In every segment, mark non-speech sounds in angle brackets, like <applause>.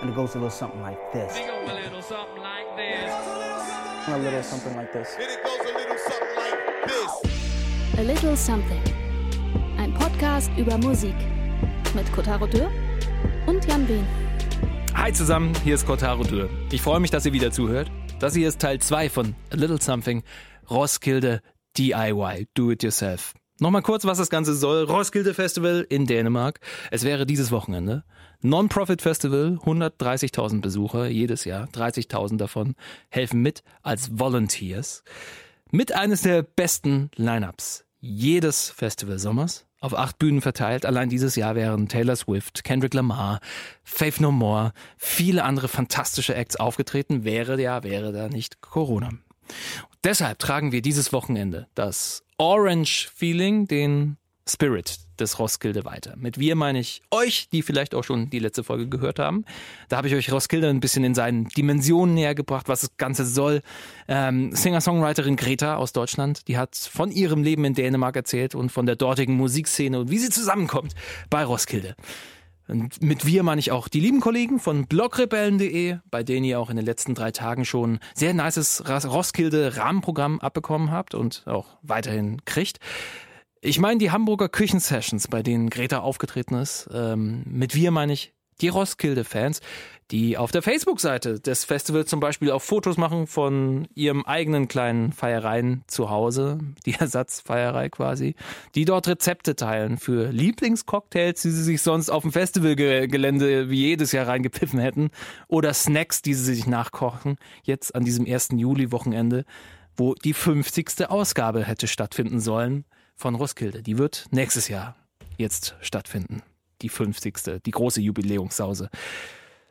And it goes a little something like this. It goes a little something like this. A little something like this. And it goes a little something like this. A Little Something. Ein Podcast über Musik. Mit Kotaro Dürr und Jan Wehn. Hi zusammen, hier ist Kotaro Dürr. Ich freue mich, dass ihr wieder zuhört. Das hier ist Teil 2 von A Little Something Roskilde DIY, Do It Yourself. Nochmal kurz, was das Ganze soll. Roskilde Festival in Dänemark. Es wäre dieses Wochenende. Non-Profit Festival, 130.000 Besucher jedes Jahr. 30.000 davon helfen mit als Volunteers. Mit eines der besten Lineups jedes Festival Sommers. Auf acht Bühnen verteilt. Allein dieses Jahr wären Taylor Swift, Kendrick Lamar, Faith No More, viele andere fantastische Acts aufgetreten. Wäre ja, wäre da nicht Corona. Deshalb tragen wir dieses Wochenende das Orange Feeling, den Spirit des Roskilde weiter. Mit wir meine ich euch, die vielleicht auch schon die letzte Folge gehört haben. Da habe ich euch Roskilde ein bisschen in seinen Dimensionen näher gebracht, was das Ganze soll. Ähm, Singer-Songwriterin Greta aus Deutschland, die hat von ihrem Leben in Dänemark erzählt und von der dortigen Musikszene und wie sie zusammenkommt bei Roskilde. Und mit wir meine ich auch die lieben Kollegen von blogrebellen.de, bei denen ihr auch in den letzten drei Tagen schon sehr nices Roskilde-Rahmenprogramm abbekommen habt und auch weiterhin kriegt. Ich meine die Hamburger Küchensessions, bei denen Greta aufgetreten ist. Ähm, mit wir meine ich die Roskilde-Fans, die auf der Facebook-Seite des Festivals zum Beispiel auch Fotos machen von ihrem eigenen kleinen Feiereien zu Hause, <laughs> die Ersatzfeierei quasi, die dort Rezepte teilen für Lieblingscocktails, die sie sich sonst auf dem Festivalgelände wie jedes Jahr reingepfiffen hätten, oder Snacks, die sie sich nachkochen, jetzt an diesem 1. Juli-Wochenende, wo die 50. Ausgabe hätte stattfinden sollen von Roskilde. Die wird nächstes Jahr jetzt stattfinden. Die 50. Die große Jubiläumssause.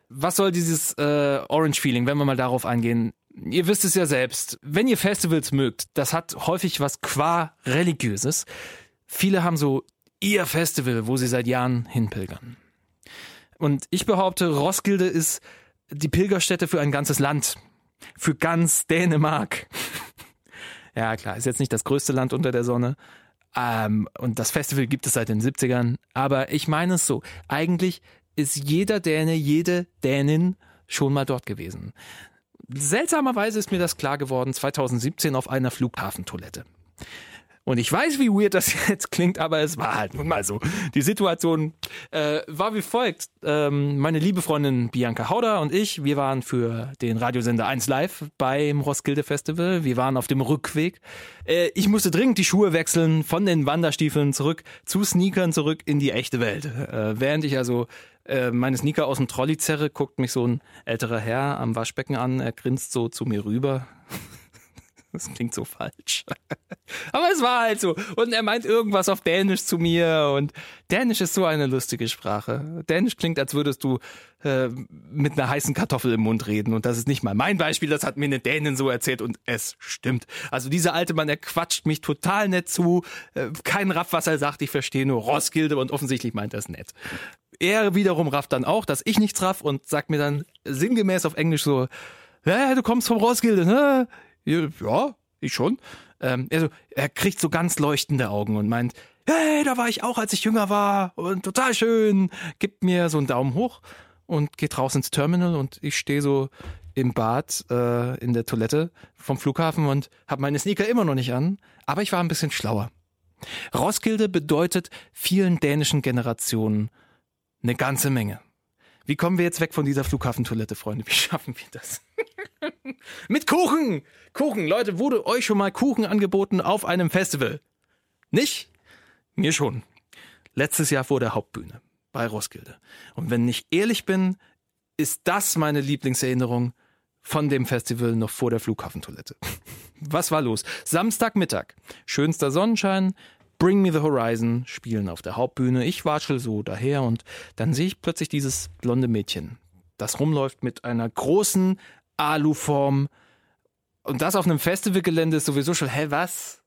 Was soll dieses äh, Orange Feeling, wenn wir mal darauf eingehen? Ihr wisst es ja selbst, wenn ihr Festivals mögt, das hat häufig was qua religiöses. Viele haben so ihr Festival, wo sie seit Jahren hinpilgern. Und ich behaupte, Roskilde ist die Pilgerstätte für ein ganzes Land. Für ganz Dänemark. <laughs> ja, klar, ist jetzt nicht das größte Land unter der Sonne, ähm, und das Festival gibt es seit den 70ern. Aber ich meine es so. Eigentlich ist jeder Däne, jede Dänin schon mal dort gewesen. Seltsamerweise ist mir das klar geworden 2017 auf einer Flughafentoilette. Und ich weiß, wie weird das <laughs> jetzt klingt, aber es war halt nun mal so. Die Situation äh, war wie folgt. Ähm, meine liebe Freundin Bianca Hauder und ich, wir waren für den Radiosender 1 Live beim Roskilde Festival. Wir waren auf dem Rückweg. Äh, ich musste dringend die Schuhe wechseln, von den Wanderstiefeln zurück zu Sneakern zurück in die echte Welt. Äh, während ich also äh, meine Sneaker aus dem Trolley zerre, guckt mich so ein älterer Herr am Waschbecken an. Er grinst so zu mir rüber. <laughs> Das klingt so falsch. <laughs> Aber es war halt so. Und er meint irgendwas auf Dänisch zu mir. Und Dänisch ist so eine lustige Sprache. Dänisch klingt, als würdest du äh, mit einer heißen Kartoffel im Mund reden. Und das ist nicht mal mein Beispiel. Das hat mir eine Dänin so erzählt. Und es stimmt. Also dieser alte Mann, er quatscht mich total nett zu. Äh, kein Raff, was er sagt. Ich verstehe nur Roskilde. Und offensichtlich meint er es nett. Er wiederum rafft dann auch, dass ich nichts raff und sagt mir dann sinngemäß auf Englisch so, ja, du kommst vom Roskilde, ne? Ja, ich schon. Ähm, also, er kriegt so ganz leuchtende Augen und meint, hey, da war ich auch, als ich jünger war und total schön. Gibt mir so einen Daumen hoch und geht raus ins Terminal und ich stehe so im Bad äh, in der Toilette vom Flughafen und habe meine Sneaker immer noch nicht an, aber ich war ein bisschen schlauer. Roskilde bedeutet vielen dänischen Generationen eine ganze Menge. Wie kommen wir jetzt weg von dieser Flughafentoilette, Freunde? Wie <laughs> schaffen wir das? <laughs> Mit Kuchen! Kuchen! Leute, wurde euch schon mal Kuchen angeboten auf einem Festival? Nicht? Mir schon. Letztes Jahr vor der Hauptbühne bei Roskilde. Und wenn ich ehrlich bin, ist das meine Lieblingserinnerung von dem Festival noch vor der Flughafentoilette. <laughs> Was war los? Samstagmittag. Schönster Sonnenschein, Bring Me the Horizon spielen auf der Hauptbühne. Ich watschel so daher und dann sehe ich plötzlich dieses blonde Mädchen, das rumläuft mit einer großen Aluform. Und das auf einem Festivalgelände ist sowieso schon, hä, was?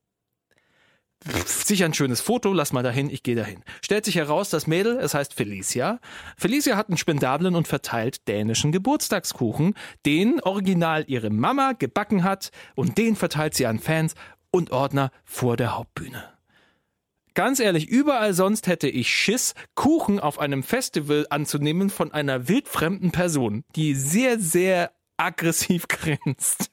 Sicher ein schönes Foto, lass mal dahin, ich gehe dahin. Stellt sich heraus, das Mädel, es heißt Felicia. Felicia hat einen spendablen und verteilt dänischen Geburtstagskuchen, den original ihre Mama gebacken hat und den verteilt sie an Fans und Ordner vor der Hauptbühne ganz ehrlich, überall sonst hätte ich Schiss, Kuchen auf einem Festival anzunehmen von einer wildfremden Person, die sehr, sehr aggressiv <laughs> grinst.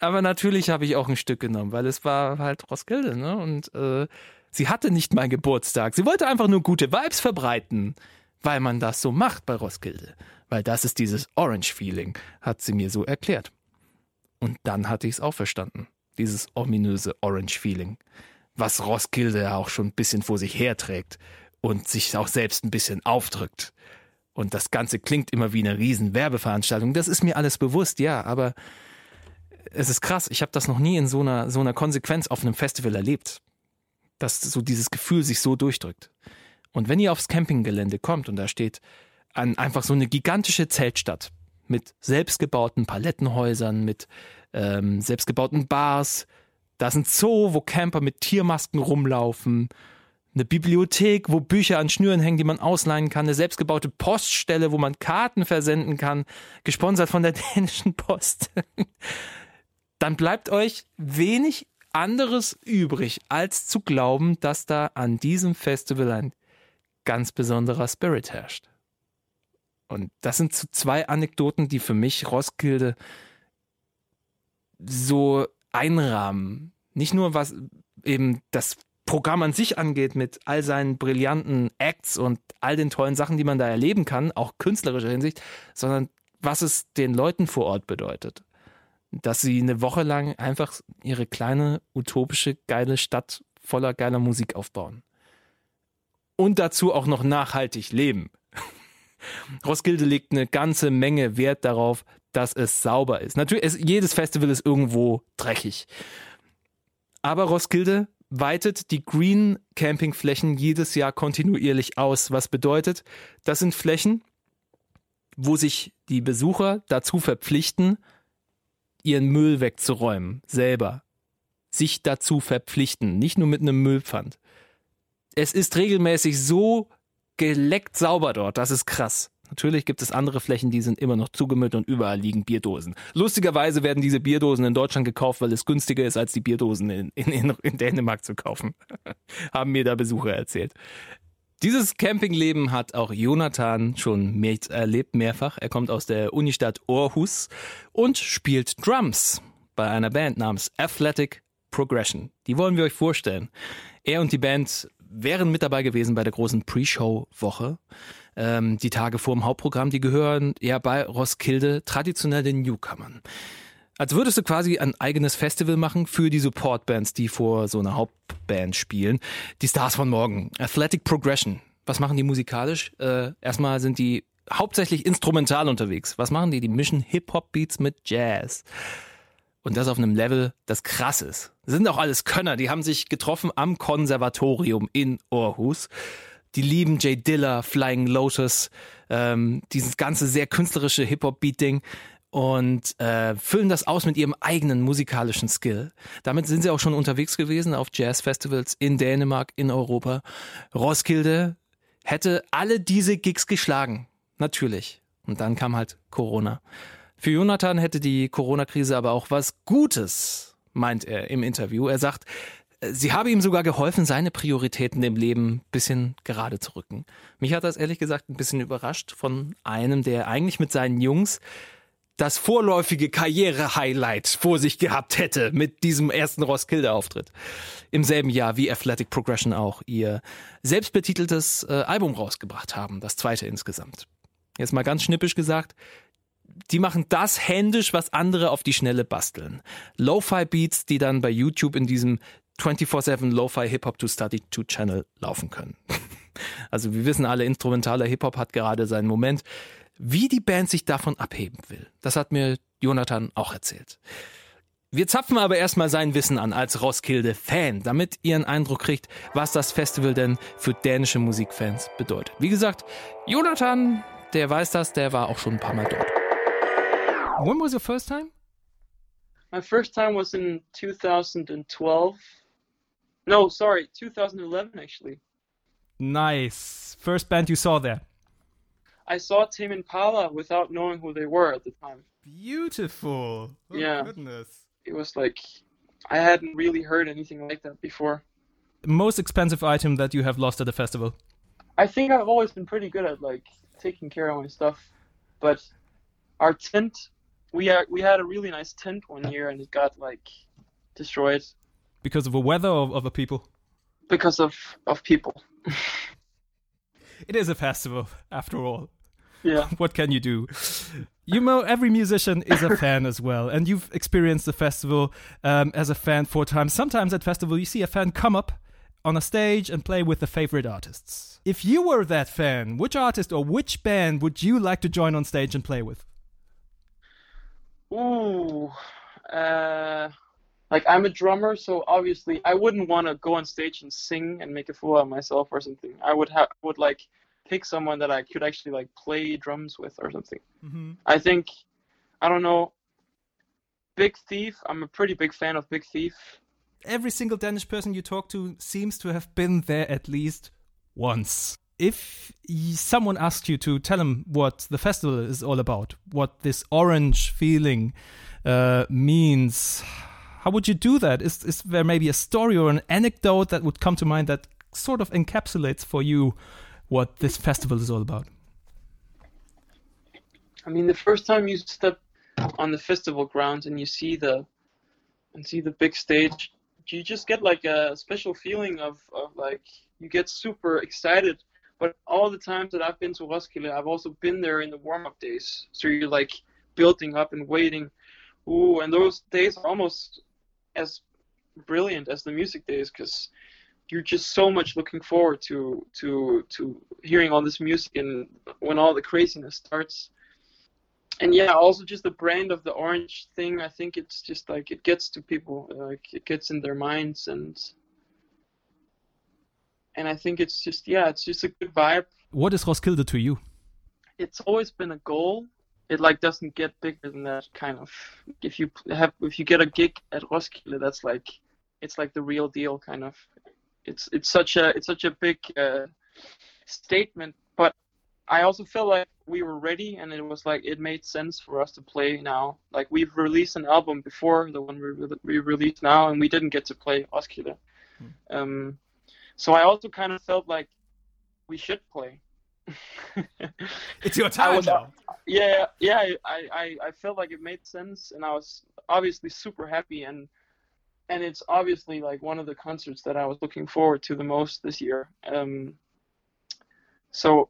Aber natürlich habe ich auch ein Stück genommen, weil es war halt Roskilde, ne? Und äh, sie hatte nicht meinen Geburtstag. Sie wollte einfach nur gute Vibes verbreiten, weil man das so macht bei Roskilde. Weil das ist dieses Orange-Feeling, hat sie mir so erklärt. Und dann hatte ich es auch verstanden. Dieses ominöse Orange-Feeling. Was Roskilde ja auch schon ein bisschen vor sich herträgt und sich auch selbst ein bisschen aufdrückt. Und das Ganze klingt immer wie eine riesen Werbeveranstaltung. Das ist mir alles bewusst, ja, aber es ist krass. Ich habe das noch nie in so einer, so einer Konsequenz auf einem Festival erlebt. Dass so dieses Gefühl sich so durchdrückt. Und wenn ihr aufs Campinggelände kommt und da steht an einfach so eine gigantische Zeltstadt mit selbstgebauten Palettenhäusern, mit ähm, selbstgebauten Bars, da ist ein Zoo, wo Camper mit Tiermasken rumlaufen, eine Bibliothek, wo Bücher an Schnüren hängen, die man ausleihen kann, eine selbstgebaute Poststelle, wo man Karten versenden kann, gesponsert von der <laughs> dänischen Post. Dann bleibt euch wenig anderes übrig, als zu glauben, dass da an diesem Festival ein ganz besonderer Spirit herrscht. Und das sind zwei Anekdoten, die für mich Roskilde so einrahmen. Nicht nur was eben das Programm an sich angeht, mit all seinen brillanten Acts und all den tollen Sachen, die man da erleben kann, auch künstlerischer Hinsicht, sondern was es den Leuten vor Ort bedeutet. Dass sie eine Woche lang einfach ihre kleine, utopische, geile Stadt voller geiler Musik aufbauen. Und dazu auch noch nachhaltig leben. Roskilde legt eine ganze Menge Wert darauf, dass es sauber ist. Natürlich, ist, jedes Festival ist irgendwo dreckig. Aber Roskilde weitet die Green Camping Flächen jedes Jahr kontinuierlich aus. Was bedeutet, das sind Flächen, wo sich die Besucher dazu verpflichten, ihren Müll wegzuräumen, selber. Sich dazu verpflichten, nicht nur mit einem Müllpfand. Es ist regelmäßig so geleckt sauber dort. Das ist krass. Natürlich gibt es andere Flächen, die sind immer noch zugemüllt und überall liegen Bierdosen. Lustigerweise werden diese Bierdosen in Deutschland gekauft, weil es günstiger ist, als die Bierdosen in, in, in Dänemark zu kaufen. <laughs> Haben mir da Besucher erzählt. Dieses Campingleben hat auch Jonathan schon mehr erlebt, mehrfach. Er kommt aus der Unistadt Aarhus und spielt Drums bei einer Band namens Athletic Progression. Die wollen wir euch vorstellen. Er und die Band wären mit dabei gewesen bei der großen Pre-Show-Woche. Ähm, die Tage vor dem Hauptprogramm, die gehören ja bei Roskilde traditionell den Newcomern. Als würdest du quasi ein eigenes Festival machen für die Supportbands, die vor so einer Hauptband spielen. Die Stars von morgen. Athletic Progression. Was machen die musikalisch? Äh, erstmal sind die hauptsächlich instrumental unterwegs. Was machen die? Die mischen Hip-Hop-Beats mit Jazz. Und das auf einem Level, das krass ist. Das sind auch alles Könner, die haben sich getroffen am Konservatorium in Aarhus. Die lieben Jay Diller, Flying Lotus, ähm, dieses ganze sehr künstlerische Hip-Hop-Beating und äh, füllen das aus mit ihrem eigenen musikalischen Skill. Damit sind sie auch schon unterwegs gewesen auf Jazz-Festivals in Dänemark, in Europa. Roskilde hätte alle diese Gigs geschlagen. Natürlich. Und dann kam halt Corona. Für Jonathan hätte die Corona-Krise aber auch was Gutes, meint er im Interview. Er sagt, sie habe ihm sogar geholfen, seine Prioritäten im Leben ein bisschen gerade zu rücken. Mich hat das ehrlich gesagt ein bisschen überrascht von einem, der eigentlich mit seinen Jungs das vorläufige Karriere-Highlight vor sich gehabt hätte mit diesem ersten Roskilde-Auftritt. Im selben Jahr wie Athletic Progression auch ihr selbstbetiteltes äh, Album rausgebracht haben, das zweite insgesamt. Jetzt mal ganz schnippisch gesagt, die machen das händisch, was andere auf die Schnelle basteln. Lo-Fi-Beats, die dann bei YouTube in diesem 24-7 Lo-Fi Hip-Hop to Study to Channel laufen können. <laughs> Also wir wissen alle, instrumentaler Hip-Hop hat gerade seinen Moment. Wie die Band sich davon abheben will, das hat mir Jonathan auch erzählt. Wir zapfen aber erstmal sein Wissen an als Roskilde-Fan, damit ihr einen Eindruck kriegt, was das Festival denn für dänische Musikfans bedeutet. Wie gesagt, Jonathan, der weiß das, der war auch schon ein paar Mal dort. When was your first time? My first time was in 2012. No, sorry, 2011 actually. Nice. First band you saw there. I saw Tame Impala without knowing who they were at the time. Beautiful. Oh, Yeah. Goodness. It was like I hadn't really heard anything like that before. most expensive item that you have lost at a festival? I think I've always been pretty good at like taking care of my stuff, but our tent, we are, we had a really nice tent one year and it got like destroyed Because of the weather or of the people? because of of people. <laughs> It is a festival, after all. Yeah. <laughs> What can you do? You know, every musician is a fan as well, and you've experienced the festival um, as a fan four times. Sometimes at festival, you see a fan come up on a stage and play with the favorite artists. If you were that fan, which artist or which band would you like to join on stage and play with? Ooh, uh, like I'm a drummer, so obviously I wouldn't want to go on stage and sing and make a fool out of myself or something. I would have would like pick someone that I could actually like play drums with or something. Mm-hmm. I think I don't know. Big Thief. I'm a pretty big fan of Big Thief. Every single Danish person you talk to seems to have been there at least once. If someone asked you to tell them what the festival is all about, what this orange feeling uh, means, how would you do that? Is, is there maybe a story or an anecdote that would come to mind that sort of encapsulates for you what this festival is all about? I mean, the first time you step on the festival grounds and you see the and see the big stage, you just get like a special feeling of, of like you get super excited. But all the times that I've been to Roskilde, I've also been there in the warm up days. So you're like building up and waiting. Ooh, and those days are almost as brilliant as the music days because you're just so much looking forward to to to hearing all this music and when all the craziness starts and yeah also just the brand of the orange thing i think it's just like it gets to people like it gets in their minds and and i think it's just yeah it's just a good vibe. What is Roskilde to you? it's always been a goal. It like doesn't get bigger than that kind of. If you have if you get a gig at roskilde that's like it's like the real deal kind of. It's it's such a it's such a big uh, statement but i also feel like we were ready and it was like it made sense for us to play now. Like we've released an album before the one we, re- we released now and we didn't get to play roskilde. Um, so i also kind of felt like we should play <laughs> It's your time was- now. yeah yeah I, I i felt like it made sense and i was obviously super happy and and it's obviously like one of the concerts that i was looking forward to the most this year um so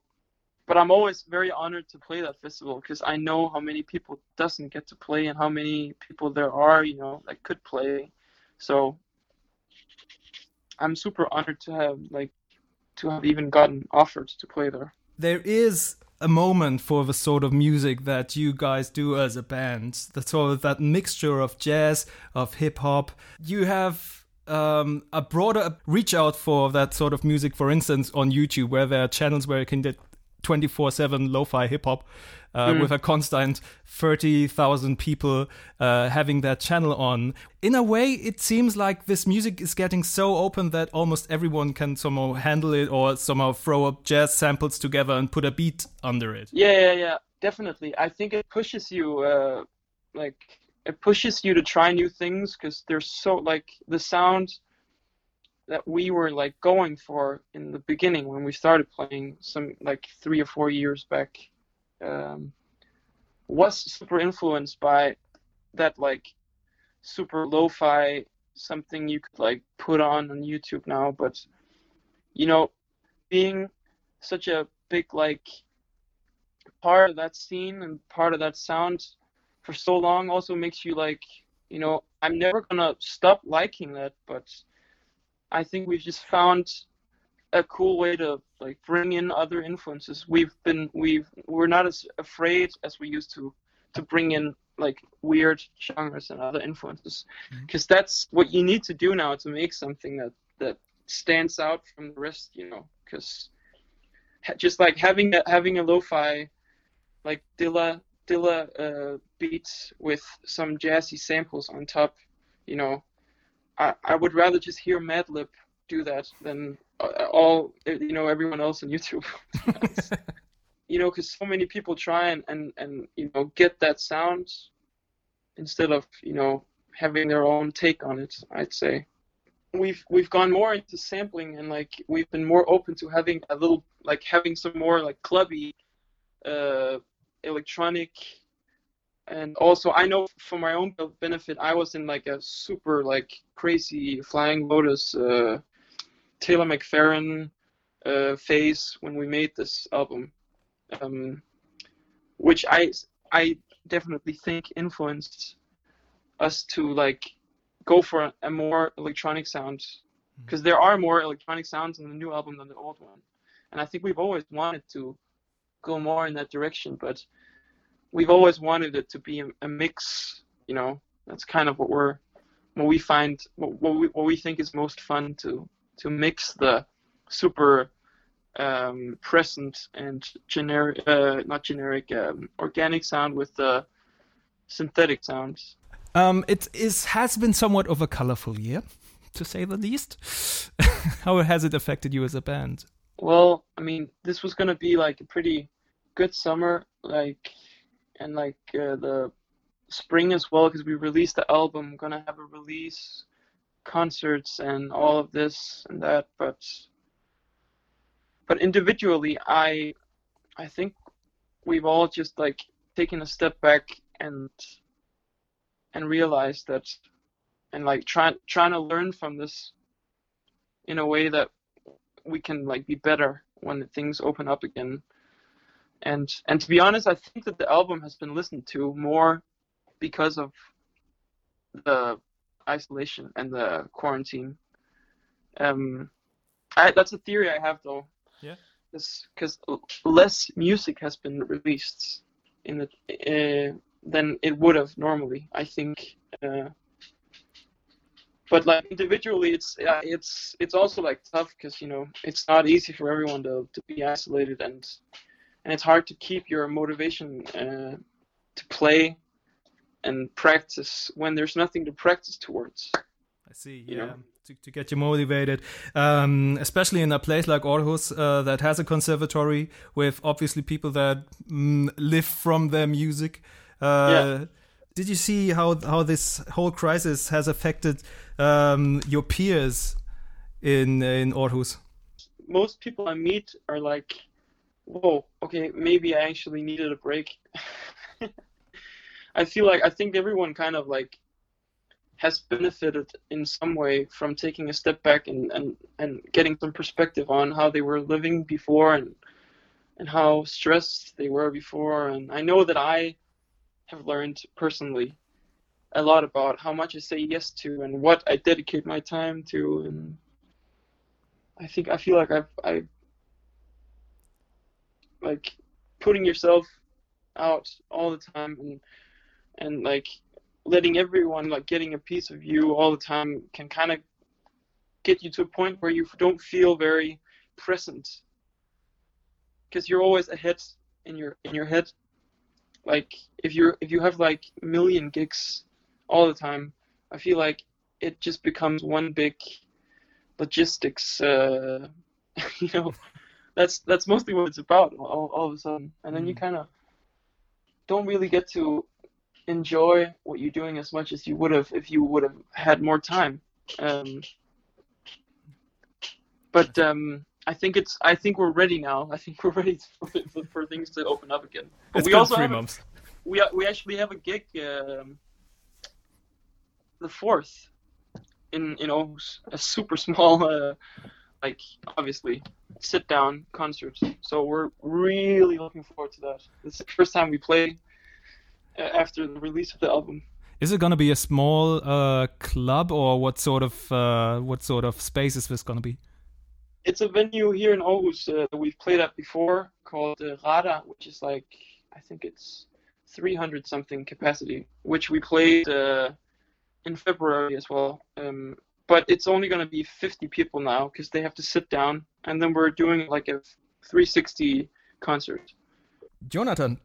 but i'm always very honored to play that festival because i know how many people doesn't get to play and how many people there are you know that could play so i'm super honored to have like to have even gotten offered to play there there is a moment for the sort of music that you guys do as a band. The sort of that mixture of jazz, of hip hop. You have um, a broader reach out for that sort of music, for instance, on YouTube, where there are channels where you can get 24 7 lo fi hip hop uh, with a constant 30,000 people uh, having that channel on. In a way, it seems like this music is getting so open that almost everyone can somehow handle it or somehow throw up jazz samples together and put a beat under it. Yeah, yeah, yeah, definitely. I think it pushes you, uh, like, it pushes you to try new things because there's so, like, the sound that we were, like, going for in the beginning when we started playing some, like, three or four years back um, was super influenced by that, like, super lo fi, something you could, like, put on on YouTube now. But, you know, being such a big, like, part of that scene and part of that sound for so long also makes you like you know i'm never gonna stop liking that but i think we've just found a cool way to like bring in other influences. We've been we've we're not as afraid as we used to to bring in like weird genres and other influences. Because that's what you need to do now to make something that that stands out from the rest you know? Because just like having a having a lo-fi like Dilla Dilla uh, beats with some jazzy samples on top. You know, I I would rather just hear Madlib do that than all you know everyone else on YouTube. <laughs> you know, because so many people try and, and and you know get that sound instead of you know having their own take on it. I'd say. we've we've gone more into sampling and like we've been more open to having a little like having some more like clubby uh electronic and also i know for my own benefit i was in like a super like crazy flying lotus uh taylor mcfarren uh phase when we made this album um which i i definitely think influenced us to like go for a, a more electronic sound. Because there are more electronic sounds in the new album than the old one. And i think we've always wanted to go more in that direction but we've always wanted it to be a, a mix you know? That's kind of what we're what we find what, what we what we think is most fun to to mix the super um, present and generic uh, not generic um, organic sound with the synthetic sounds Um, it is has been somewhat of a colorful year, to say the least. <laughs> How has it affected you as a band? Well, I mean, this was gonna be like a pretty good summer, like, and like uh, the spring as well, because we released the album. Gonna have a release, concerts, and all of this and that. But, but individually, I, I think we've all just like taken a step back and, and realized that, and like trying trying to learn from this, in a way that we can like be better when things open up again and and to be honest i think that the album has been listened to more because of the isolation and the quarantine um I, that's a theory i have though Yeah. because less music has been released in the uh, than it would have normally i think uh, but like individually it's it's it's also like tough because you know it's not easy for everyone to, to be isolated and and it's hard to keep your motivation uh, to play and practice when there's nothing to practice towards I see. You Yeah, know? to, to get you motivated, um, especially in a place like Aarhus uh, that has a conservatory with obviously people that mm, live from their music. Uh, Yeah. Did you see how how this whole crisis has affected um, your peers in in Aarhus? most people i meet are like whoa okay maybe i actually needed a break <laughs> i feel like i think everyone kind of like has benefited in some way from taking a step back and, and, and getting some perspective on how they were living before and and how stressed they were before. And I know that I have learned personally a lot about how much I say yes to and what I dedicate my time to. And I think I feel like I've I like putting yourself out all the time and and like letting everyone like getting a piece of you all the time can kind of get you to a point where you don't feel very present. Because you're always ahead in your in your head. Like if you're if you have like a million gigs all the time i feel like it just becomes one big logistics uh <laughs> you know that's that's mostly what it's about all, all of a sudden. And then you kind of don't really get to enjoy what you're doing as much as you would have if you would have had more time. Um, but um, I think it's I think we're ready now. I think we're ready for, for, for things to open up again. But It's we been also three have a- months. we we actually have a gig um, the fourth in in Aarhus, a super small uh, like obviously sit down concert. So we're really looking forward to that. It's the first time we play after the release of the album. Is it going to be a small uh, club or what sort of uh, what sort of space is this going to be? It's a venue here in Aarhus uh, that we've played at before called uh, Rada, which is like I think it's 300 something capacity, which we played uh, in February as well. Um, but it's only going to be 50 people now because they have to sit down, and then we're doing like a 360 concert. Jonathan,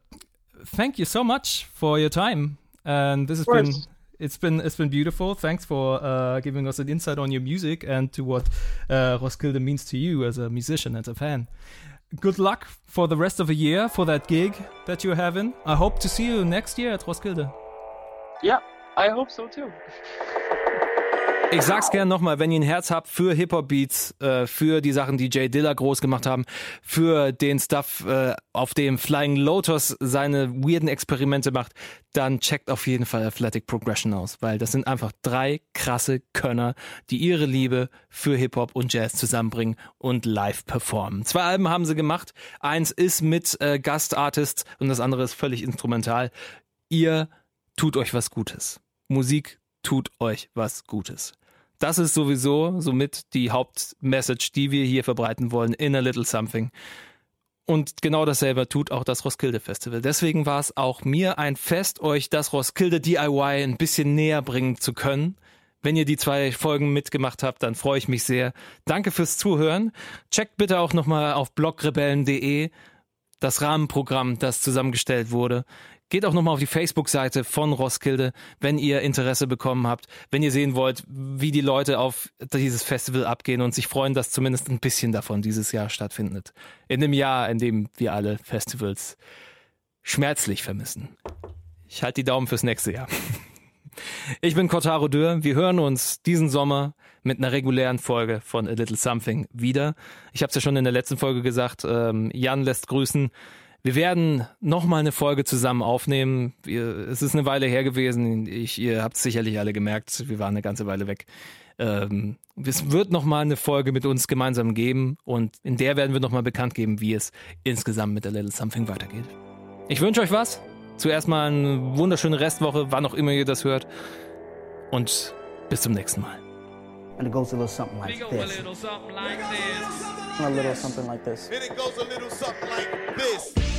thank you so much for your time, and this has been it's been it's been beautiful. Thanks for uh, giving us an insight on your music and to what uh, Roskilde means to you as a musician and a fan. Good luck for the rest of the year for that gig that you're having. I hope to see you next year at Roskilde. Yeah, I hope so too. <laughs> Ich sag's gern nochmal, wenn ihr ein Herz habt für Hip-Hop-Beats, äh, für die Sachen, die Jay Dilla groß gemacht haben, für den Stuff, äh, auf dem Flying Lotus seine weirden Experimente macht, dann checkt auf jeden Fall Athletic Progression aus, weil das sind einfach drei krasse Könner, die ihre Liebe für Hip-Hop und Jazz zusammenbringen und live performen. Zwei Alben haben sie gemacht. Eins ist mit äh, Gastartists und das andere ist völlig instrumental. Ihr tut euch was Gutes. Musik tut euch was Gutes. Das ist sowieso somit die Hauptmessage, die wir hier verbreiten wollen in a little something. Und genau dasselbe tut auch das Roskilde Festival. Deswegen war es auch mir ein Fest, euch das Roskilde DIY ein bisschen näher bringen zu können. Wenn ihr die zwei Folgen mitgemacht habt, dann freue ich mich sehr. Danke fürs Zuhören. Checkt bitte auch nochmal auf blogrebellen.de das Rahmenprogramm, das zusammengestellt wurde. Geht auch nochmal auf die Facebook-Seite von Roskilde, wenn ihr Interesse bekommen habt, wenn ihr sehen wollt, wie die Leute auf dieses Festival abgehen und sich freuen, dass zumindest ein bisschen davon dieses Jahr stattfindet. In dem Jahr, in dem wir alle Festivals schmerzlich vermissen. Ich halte die Daumen fürs nächste Jahr. Ich bin Kotaro Dürr. Wir hören uns diesen Sommer mit einer regulären Folge von A Little Something wieder. Ich habe es ja schon in der letzten Folge gesagt. Ähm, Jan lässt grüßen. Wir werden nochmal eine Folge zusammen aufnehmen. Es ist eine Weile her gewesen. Ich, ihr habt es sicherlich alle gemerkt. Wir waren eine ganze Weile weg. Ähm, es wird nochmal eine Folge mit uns gemeinsam geben und in der werden wir nochmal bekannt geben, wie es insgesamt mit A Little Something weitergeht. Ich wünsche euch was. Zuerst mal eine wunderschöne Restwoche, wann auch immer ihr das hört. Und bis zum nächsten Mal. And it goes a little something like this. A little something like this. And it goes a little something like this.